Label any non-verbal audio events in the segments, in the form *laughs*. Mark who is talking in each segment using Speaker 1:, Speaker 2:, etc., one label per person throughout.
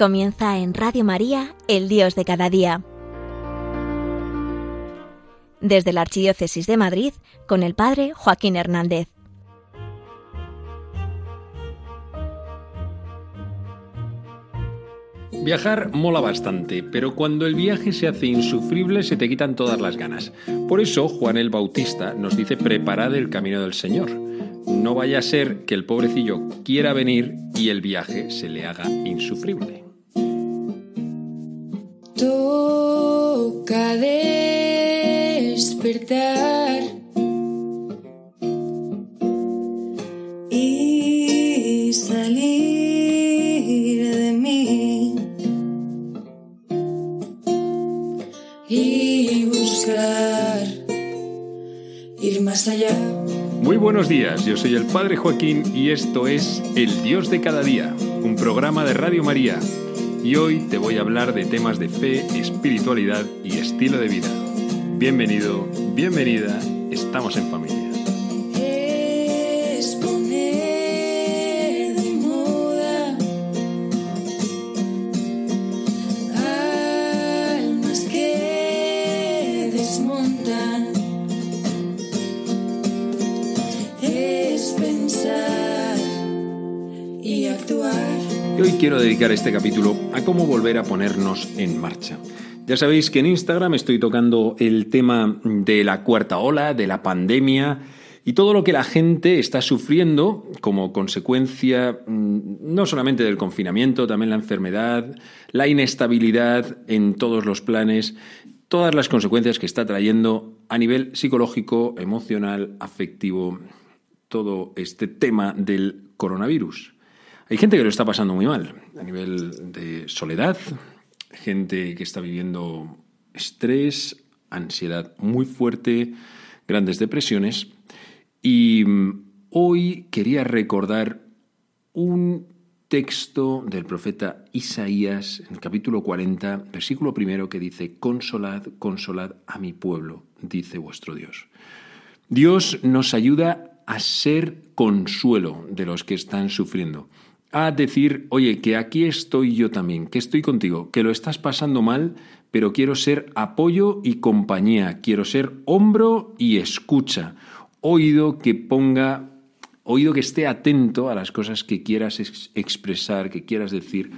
Speaker 1: Comienza en Radio María, el Dios de cada día. Desde la Archidiócesis de Madrid, con el Padre Joaquín Hernández.
Speaker 2: Viajar mola bastante, pero cuando el viaje se hace insufrible se te quitan todas las ganas. Por eso Juan el Bautista nos dice preparad el camino del Señor. No vaya a ser que el pobrecillo quiera venir y el viaje se le haga insufrible.
Speaker 3: Toca despertar. Y salir de mí. Y buscar ir más allá.
Speaker 2: Muy buenos días, yo soy el Padre Joaquín y esto es El Dios de cada día, un programa de Radio María y hoy te voy a hablar de temas de fe, espiritualidad y estilo de vida. Bienvenido, bienvenida, estamos en familia. Quiero dedicar este capítulo a cómo volver a ponernos en marcha. Ya sabéis que en Instagram estoy tocando el tema de la cuarta ola, de la pandemia y todo lo que la gente está sufriendo como consecuencia mm, no solamente del confinamiento, también la enfermedad, la inestabilidad en todos los planes, todas las consecuencias que está trayendo a nivel psicológico, emocional, afectivo, todo este tema del coronavirus. Hay gente que lo está pasando muy mal, a nivel de soledad, gente que está viviendo estrés, ansiedad muy fuerte, grandes depresiones. Y mm, hoy quería recordar un texto del profeta Isaías en el capítulo 40, versículo primero, que dice, Consolad, consolad a mi pueblo, dice vuestro Dios. Dios nos ayuda a ser consuelo de los que están sufriendo a decir, oye, que aquí estoy yo también, que estoy contigo, que lo estás pasando mal, pero quiero ser apoyo y compañía, quiero ser hombro y escucha, oído que ponga, oído que esté atento a las cosas que quieras ex expresar, que quieras decir.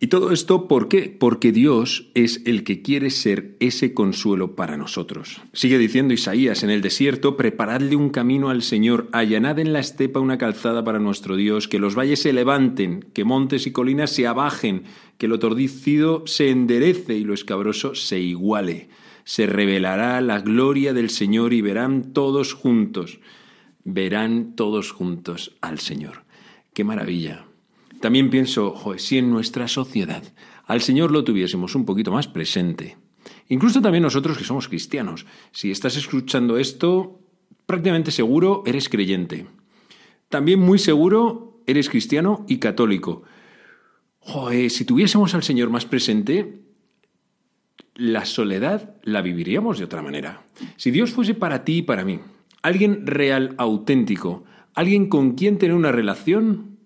Speaker 2: Y todo esto, ¿por qué? Porque Dios es el que quiere ser ese consuelo para nosotros. Sigue diciendo Isaías, en el desierto, preparadle un camino al Señor, allanad en la estepa una calzada para nuestro Dios, que los valles se levanten, que montes y colinas se abajen, que lo tordicido se enderece y lo escabroso se iguale. Se revelará la gloria del Señor y verán todos juntos, verán todos juntos al Señor. ¡Qué maravilla! También pienso, joder, si en nuestra sociedad al Señor lo tuviésemos un poquito más presente, incluso también nosotros que somos cristianos, si estás escuchando esto, prácticamente seguro eres creyente. También muy seguro eres cristiano y católico. Joder, si tuviésemos al Señor más presente, la soledad la viviríamos de otra manera. Si Dios fuese para ti y para mí, alguien real, auténtico, alguien con quien tener una relación,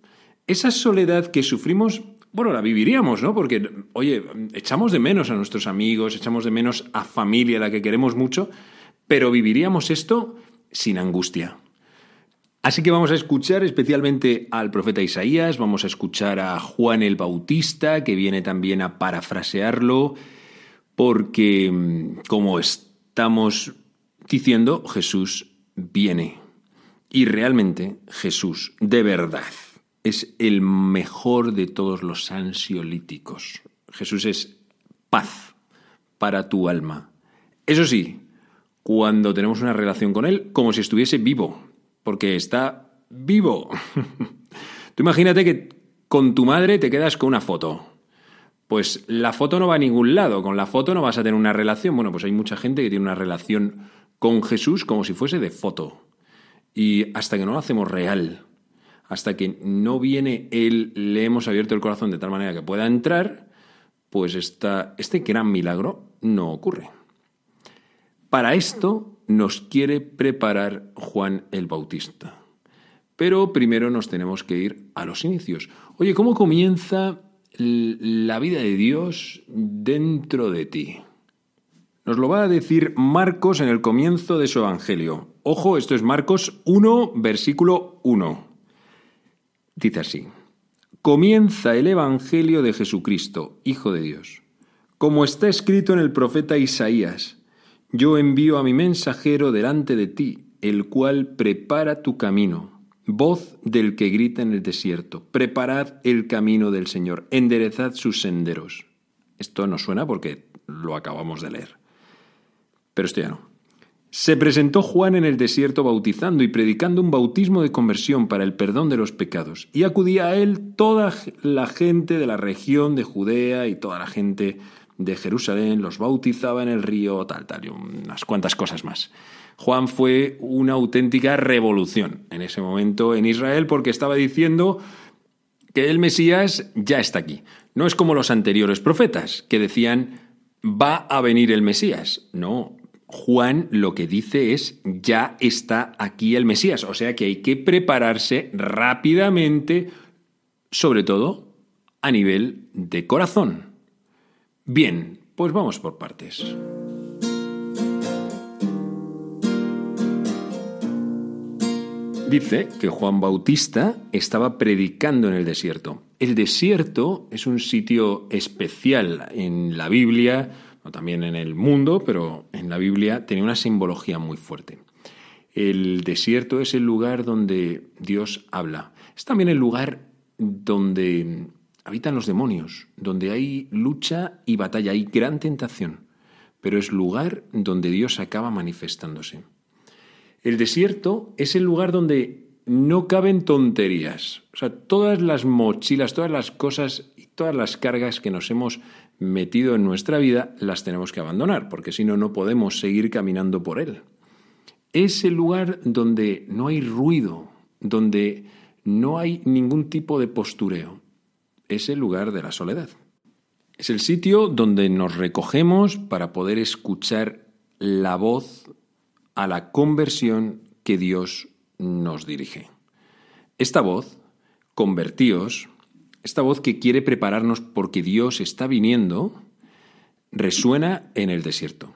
Speaker 2: esa soledad que sufrimos, bueno, la viviríamos, ¿no? Porque, oye, echamos de menos a nuestros amigos, echamos de menos a familia, a la que queremos mucho, pero viviríamos esto sin angustia. Así que vamos a escuchar especialmente al profeta Isaías, vamos a escuchar a Juan el Bautista, que viene también a parafrasearlo, porque, como estamos diciendo, Jesús viene. Y realmente Jesús, de verdad, es el mejor de todos los ansiolíticos. Jesús es paz para tu alma. Eso sí, cuando tenemos una relación con Él, como si estuviese vivo, porque está vivo. *laughs* Tú imagínate que con tu madre te quedas con una foto. Pues la foto no va a ningún lado, con la foto no vas a tener una relación. Bueno, pues hay mucha gente que tiene una relación con Jesús como si fuese de foto. Y hasta que no lo hacemos real, hasta que no viene Él, le hemos abierto el corazón de tal manera que pueda entrar, pues este gran milagro no ocurre. Para esto nos quiere preparar Juan el Bautista. Pero primero nos tenemos que ir a los inicios. Oye, ¿cómo comienza la vida de Dios dentro de ti. Nos lo va a decir Marcos en el comienzo de su Evangelio. Ojo, esto es Marcos 1, versículo 1. Dice así, comienza el Evangelio de Jesucristo, Hijo de Dios. Como está escrito en el profeta Isaías, yo envío a mi mensajero delante de ti, el cual prepara tu camino. Voz del que grita en el desierto, preparad el camino del Señor, enderezad sus senderos. Esto no suena porque lo acabamos de leer. Pero esto ya no. Se presentó Juan en el desierto bautizando y predicando un bautismo de conversión para el perdón de los pecados. Y acudía a él toda la gente de la región de Judea y toda la gente de Jerusalén, los bautizaba en el río, tal, tal, y unas cuantas cosas más. Juan fue una auténtica revolución en ese momento en Israel porque estaba diciendo que el Mesías ya está aquí. No es como los anteriores profetas que decían va a venir el Mesías. No, Juan lo que dice es, ya está aquí el Mesías, o sea que hay que prepararse rápidamente, sobre todo a nivel de corazón. Bien, pues vamos por partes. Dice que Juan Bautista estaba predicando en el desierto. El desierto es un sitio especial en la Biblia, también en el mundo, pero en la Biblia tenía una simbología muy fuerte. El desierto es el lugar donde Dios habla. Es también el lugar donde habitan los demonios, donde hay lucha y batalla, hay gran tentación, pero es lugar donde Dios acaba manifestándose. El desierto es el lugar donde no caben tonterías. O sea, todas las mochilas, todas las cosas y todas las cargas que nos hemos metido en nuestra vida las tenemos que abandonar, porque si no, no podemos seguir caminando por él. Es el lugar donde no hay ruido, donde no hay ningún tipo de postureo. Es el lugar de la soledad. Es el sitio donde nos recogemos para poder escuchar la voz a la conversión que Dios nos dirige. Esta voz, convertíos, esta voz que quiere prepararnos porque Dios está viniendo, resuena en el desierto.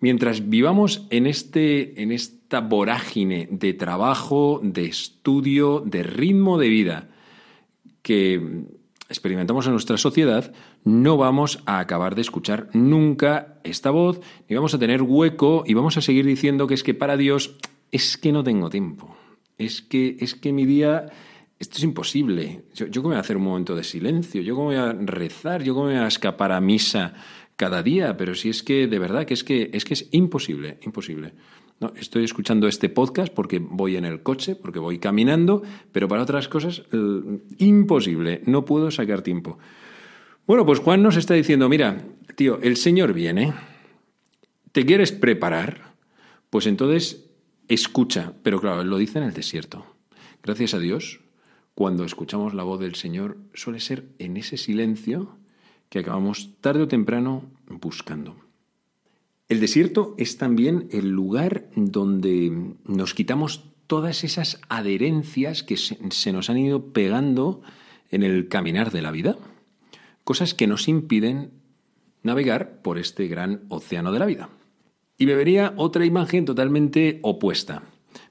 Speaker 2: Mientras vivamos en, este, en esta vorágine de trabajo, de estudio, de ritmo de vida que experimentamos en nuestra sociedad, no vamos a acabar de escuchar nunca esta voz, ni vamos a tener hueco y vamos a seguir diciendo que es que para Dios es que no tengo tiempo, es que, es que mi día esto es imposible. Yo, ¿Yo, cómo voy a hacer un momento de silencio? ¿Yo cómo voy a rezar? ¿Yo cómo voy a escapar a misa cada día? Pero si es que, de verdad, que es que es, que es imposible, imposible. No, estoy escuchando este podcast porque voy en el coche, porque voy caminando, pero para otras cosas, imposible. No puedo sacar tiempo. Bueno, pues Juan nos está diciendo, mira, tío, el Señor viene, ¿te quieres preparar? Pues entonces escucha, pero claro, lo dice en el desierto. Gracias a Dios, cuando escuchamos la voz del Señor, suele ser en ese silencio que acabamos tarde o temprano buscando. El desierto es también el lugar donde nos quitamos todas esas adherencias que se nos han ido pegando en el caminar de la vida, cosas que nos impiden navegar por este gran océano de la vida. Y me vería otra imagen totalmente opuesta.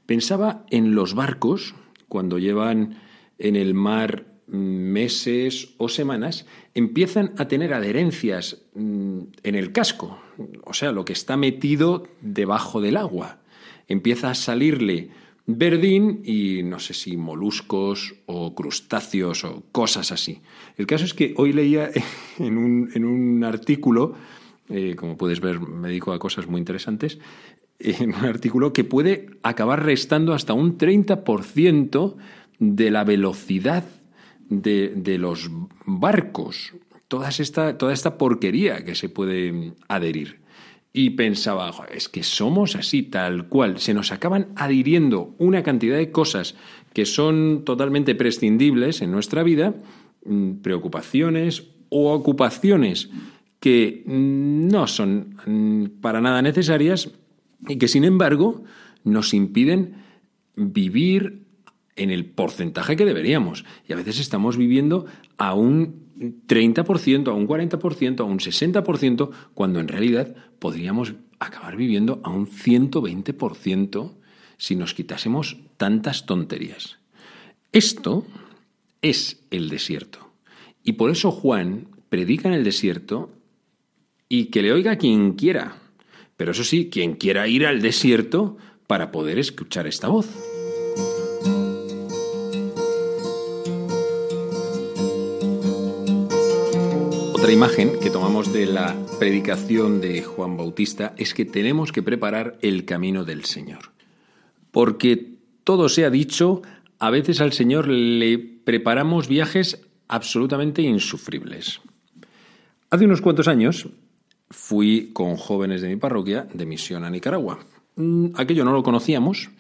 Speaker 2: Pensaba en los barcos cuando llevan en el mar meses o semanas, empiezan a tener adherencias mm, en el casco, o sea, lo que está metido debajo del agua. Empieza a salirle verdín y no sé si moluscos o crustáceos o cosas así. El caso es que hoy leía *laughs* en un, artículo, eh, como puedes ver, me dedico a cosas muy interesantes, en un artículo que puede acabar restando hasta un 30% de la velocidad de, los barcos, toda esta, toda esta porquería que se puede adherir. Y pensaba, es que somos así, tal cual. Se nos acaban adhiriendo una cantidad de cosas que son totalmente prescindibles en nuestra vida, mm, preocupaciones o ocupaciones que no son mm, para nada necesarias y que sin embargo nos impiden vivir en el porcentaje que deberíamos. Y a veces estamos viviendo a un 30%, a un 40%, a un 60%, cuando en realidad podríamos acabar viviendo a un 120% si nos quitásemos tantas tonterías. Esto es el desierto. Y por eso Juan predica en el desierto y que le oiga quien quiera. Pero eso sí, quien quiera ir al desierto para poder escuchar esta voz. Otra imagen que tomamos de la predicación de Juan Bautista es que tenemos que preparar el camino del Señor. Porque todo se ha dicho, a veces al Señor le preparamos viajes absolutamente insufribles. Hace unos cuantos años fui con jóvenes de mi parroquia de misión a Nicaragua. Mm, aquello no lo conocíamos.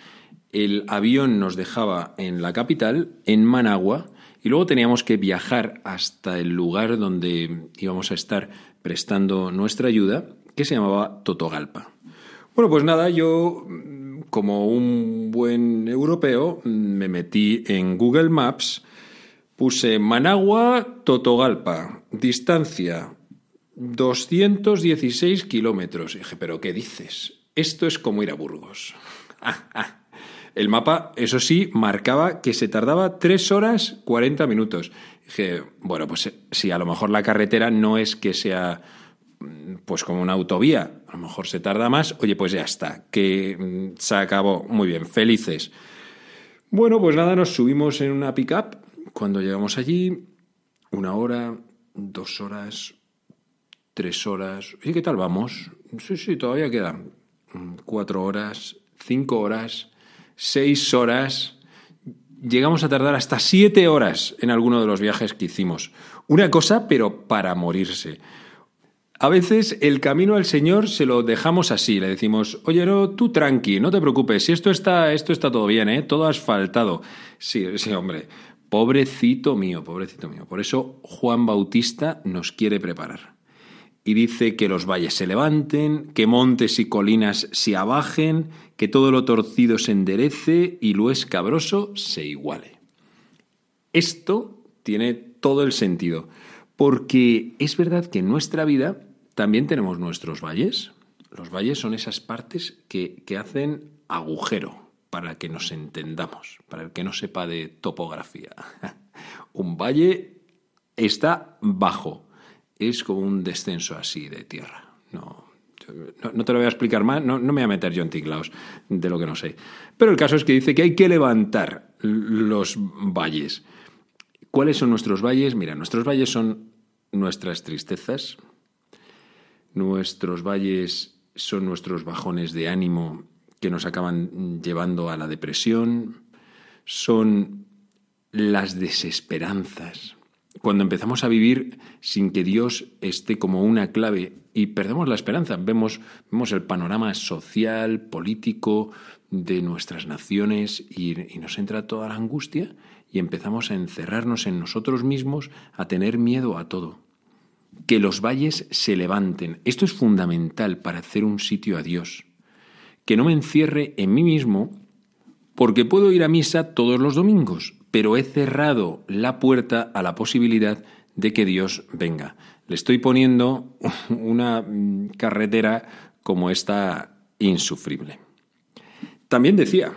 Speaker 2: El avión nos dejaba en la capital, en Managua, y luego teníamos que viajar hasta el lugar donde íbamos a estar prestando nuestra ayuda, que se llamaba Totogalpa. Bueno, pues nada, yo como un buen europeo me metí en Google Maps, puse Managua, Totogalpa, distancia 216 kilómetros. Dije, ¿pero qué dices? Esto es como ir a Burgos. *laughs* Ah, ah. El mapa, eso sí, marcaba que se tardaba 3 horas 40 minutos. Dije, bueno, pues si a lo mejor la carretera no es que sea pues como una autovía, a lo mejor se tarda más, oye, pues ya está, que mm, se acabó. Muy bien, felices. Bueno, pues nada, nos subimos en una pickup. Cuando llegamos allí, una hora, dos horas, tres horas. ¿Y qué tal vamos? Sí, sí, todavía quedan cuatro horas, cinco horas seis horas, llegamos a tardar hasta siete horas en alguno de los viajes que hicimos. Una cosa, pero para morirse. A veces el camino al Señor se lo dejamos así, le decimos, oye, no, tú tranqui, no te preocupes, si esto está, esto está todo bien, ¿eh? todo asfaltado. Sí, sí, hombre, pobrecito mío, pobrecito mío. Por eso Juan Bautista nos quiere preparar y dice que los valles se levanten, que montes y colinas se abajen, que todo lo torcido se enderece y lo escabroso se iguale. Esto tiene todo el sentido, porque es verdad que en nuestra vida también tenemos nuestros valles. Los valles son esas partes que, que hacen agujero para que nos entendamos, para el que no sepa de topografía. *laughs* Un valle está bajo, es como un descenso así de tierra. No, no, te lo voy a explicar más, no, me voy a meter yo en tinglaos de lo que no sé. Pero el caso es que dice que hay que levantar los valles. ¿Cuáles son nuestros valles? Mira, nuestros valles son nuestras tristezas, nuestros valles son nuestros bajones de ánimo que nos acaban llevando a la depresión, son las desesperanzas, cuando empezamos a vivir sin que Dios esté como una clave y perdemos la esperanza, vemos, vemos el panorama social, político de nuestras naciones y, y nos entra toda la angustia y empezamos a encerrarnos en nosotros mismos, a tener miedo a todo. Que los valles se levanten. Esto es fundamental para hacer un sitio a Dios. Que no me encierre en mí mismo porque puedo ir a misa todos los domingos, pero he cerrado la puerta a la posibilidad de que Dios venga. Le estoy poniendo *laughs* una mm, carretera como esta insufrible. También decía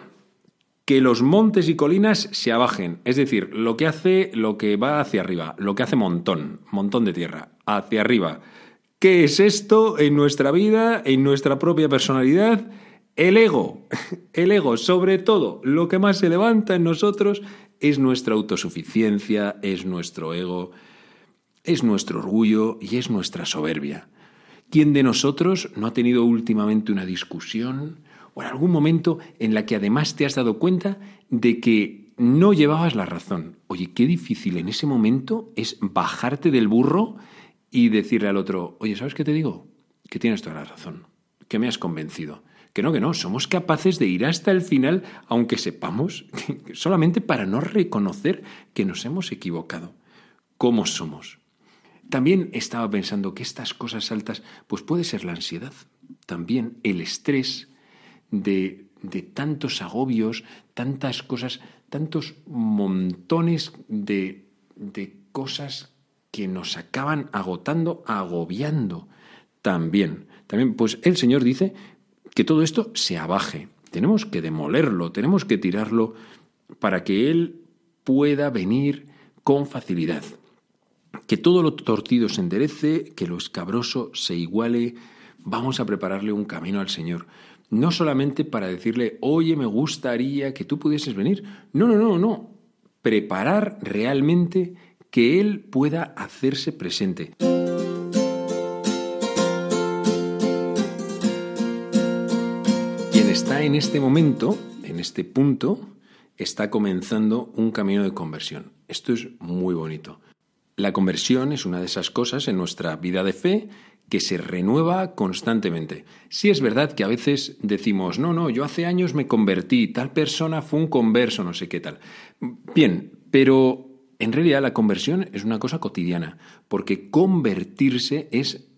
Speaker 2: que los montes y colinas se abajen, es decir, lo que hace lo que va hacia arriba, lo que hace montón, montón de tierra, hacia arriba. ¿Qué es esto en nuestra vida, en nuestra propia personalidad? El ego, *laughs* el ego, sobre todo, lo que más se levanta en nosotros es nuestra autosuficiencia, es nuestro ego, es nuestro orgullo y es nuestra soberbia. ¿Quién de nosotros no ha tenido últimamente una discusión o en algún momento en la que además te has dado cuenta de que no llevabas la razón? Oye, qué difícil en ese momento es bajarte del burro y decirle al otro, oye, ¿sabes qué te digo? Que tienes toda la razón, que me has convencido. Que no, que no, somos capaces de ir hasta el final, aunque sepamos, *laughs* solamente para no reconocer que nos hemos equivocado. ¿Cómo somos? También estaba pensando que estas cosas altas, pues puede ser la ansiedad, también el estrés de, de tantos agobios, tantas cosas, tantos montones de, de cosas que nos acaban agotando, agobiando también. También, pues el Señor dice que todo esto se abaje. Tenemos que demolerlo, tenemos que tirarlo para que Él pueda venir con facilidad. Que todo lo torcido se enderece, que lo escabroso se iguale. Vamos a prepararle un camino al Señor. No solamente para decirle, oye, me gustaría que tú pudieses venir. No, no, no, no. Preparar realmente que Él pueda hacerse presente. En este momento, en este punto, está comenzando un camino de conversión. Esto es muy bonito. La conversión es una de esas cosas en nuestra vida de fe que se renueva constantemente. Sí es verdad que a veces decimos, no, no, yo hace años me convertí, tal persona fue un converso, no sé qué tal. Bien, pero en realidad la conversión es una cosa cotidiana, porque convertirse es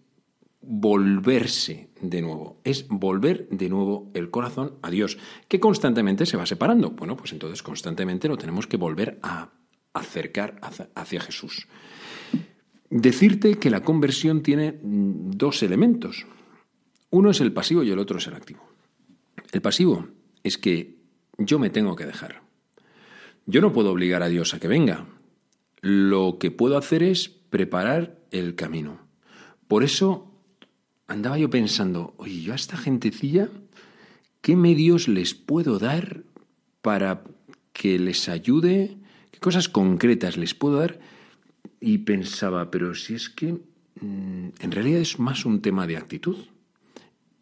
Speaker 2: volverse de nuevo, es volver de nuevo el corazón a Dios, que constantemente se va separando. Bueno, pues entonces constantemente lo tenemos que volver a acercar hacia Jesús. Decirte que la conversión tiene dos elementos. Uno es el pasivo y el otro es el activo. El pasivo es que yo me tengo que dejar. Yo no puedo obligar a Dios a que venga, lo que puedo hacer es preparar el camino. Por eso andaba yo pensando, oye, yo a esta gentecilla, ¿qué medios les puedo dar para que les ayude? ¿Qué cosas concretas les puedo dar? Y pensaba, pero si es que mm, en realidad es más un tema de actitud,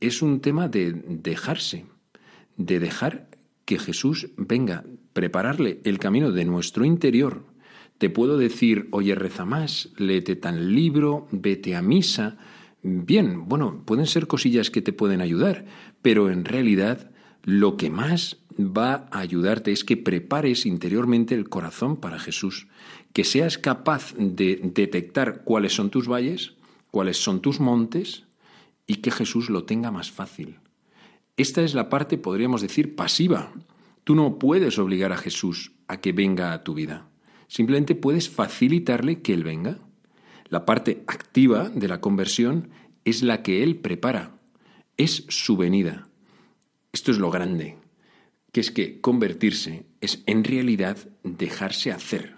Speaker 2: es un tema de dejarse, de dejar que Jesús venga, prepararle el camino de nuestro interior te puedo decir, oye, reza más, léete tan libro, vete a misa. Bien, bueno, pueden ser cosillas que te pueden ayudar, pero en realidad lo que más va a ayudarte es que prepares interiormente el corazón para Jesús, que seas capaz de detectar cuáles son tus valles, cuáles son tus montes y que Jesús lo tenga más fácil. Esta es la parte, podríamos decir, pasiva. Tú no puedes obligar a Jesús a que venga a tu vida. Simplemente puedes facilitarle que Él venga. La parte activa de la conversión es la que Él prepara, es su venida. Esto es lo grande, que es que convertirse es en realidad dejarse hacer.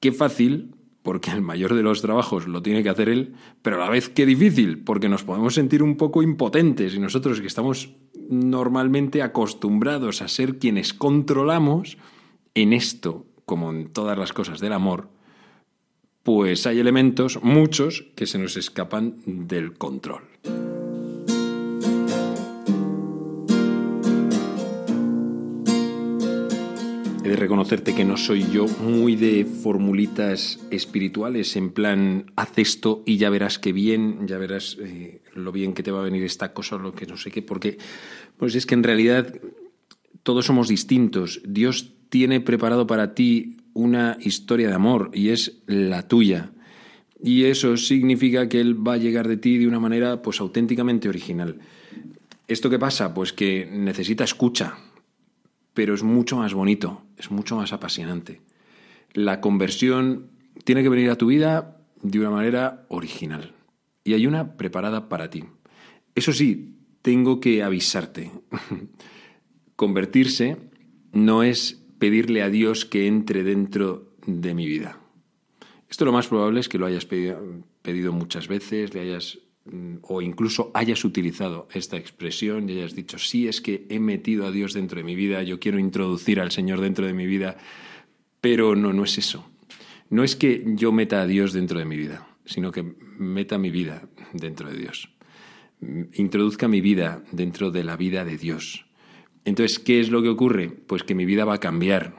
Speaker 2: Qué fácil, porque el mayor de los trabajos lo tiene que hacer Él, pero a la vez qué difícil, porque nos podemos sentir un poco impotentes y nosotros que estamos normalmente acostumbrados a ser quienes controlamos, en esto, como en todas las cosas del amor, pues hay elementos, muchos, que se nos escapan del control. He de reconocerte que no soy yo muy de formulitas espirituales, en plan, haz esto y ya verás qué bien, ya verás eh, lo bien que te va a venir esta cosa o lo que no sé qué, porque pues es que en realidad todos somos distintos. Dios tiene preparado para ti una historia de amor y es la tuya. Y eso significa que Él va a llegar de ti de una manera pues auténticamente original. ¿Esto qué pasa? Pues que necesita escucha, pero es mucho más bonito, es mucho más apasionante. La conversión tiene que venir a tu vida de una manera original. Y hay una preparada para ti. Eso sí, tengo que avisarte. *laughs* Convertirse no es pedirle a Dios que entre dentro de mi vida. Esto lo más probable es que lo hayas pedido, muchas veces, le hayas mm, o incluso hayas utilizado esta expresión y hayas dicho, sí, es que he metido a Dios dentro de mi vida, yo quiero introducir al Señor dentro de mi vida, pero no, no es eso. No es que yo meta a Dios dentro de mi vida, sino que meta mi vida dentro de Dios. Introduzca mi vida dentro de la vida de Dios. Entonces, ¿qué es lo que ocurre? Pues que mi vida va a cambiar.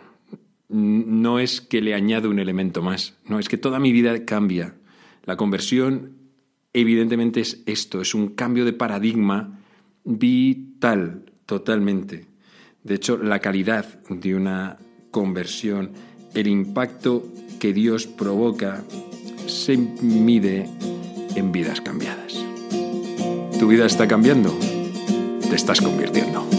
Speaker 2: No es que le añado un elemento más, no, es que toda mi vida cambia. La conversión, evidentemente, es esto, es un cambio de paradigma vital, totalmente. De hecho, la calidad de una conversión, el impacto que Dios provoca, se mide en vidas cambiadas. ¿Tu vida está cambiando? Te estás convirtiendo.